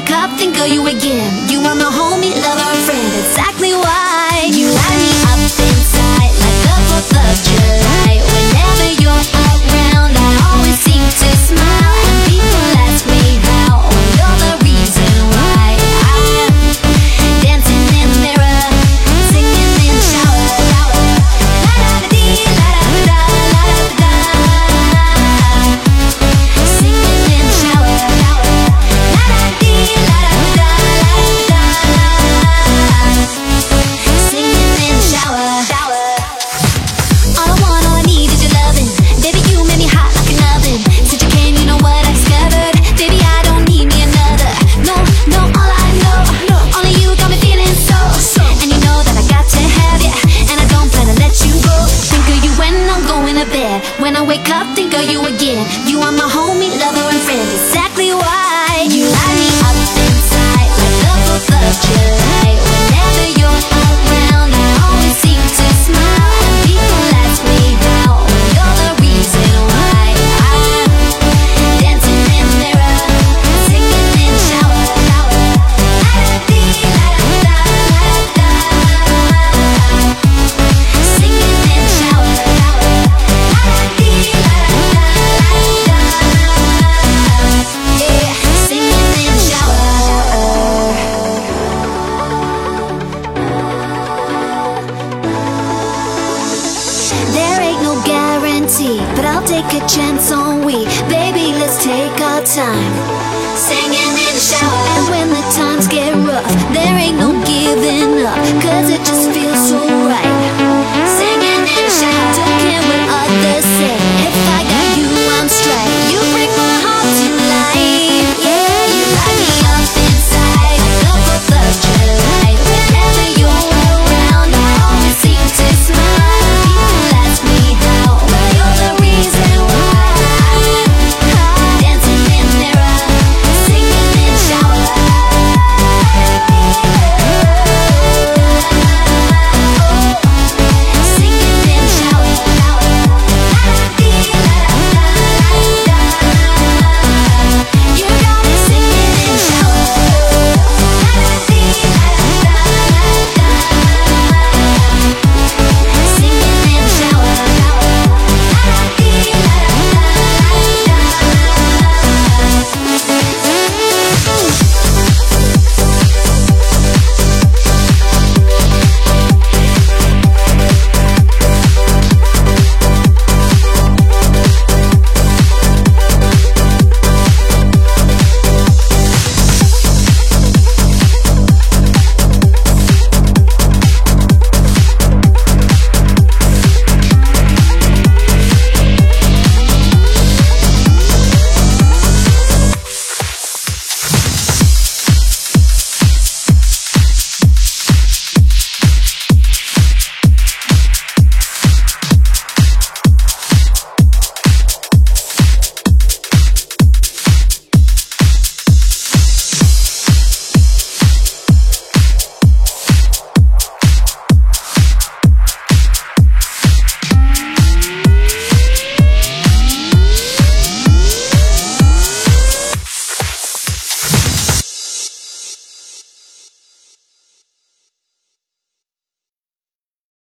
wake up, think of you again. You are my homie, lover, friend. Exactly why you light me up inside like a fourth of but I'll take a chance on we. Baby, let's take our time. Singing in the shower. And when the time's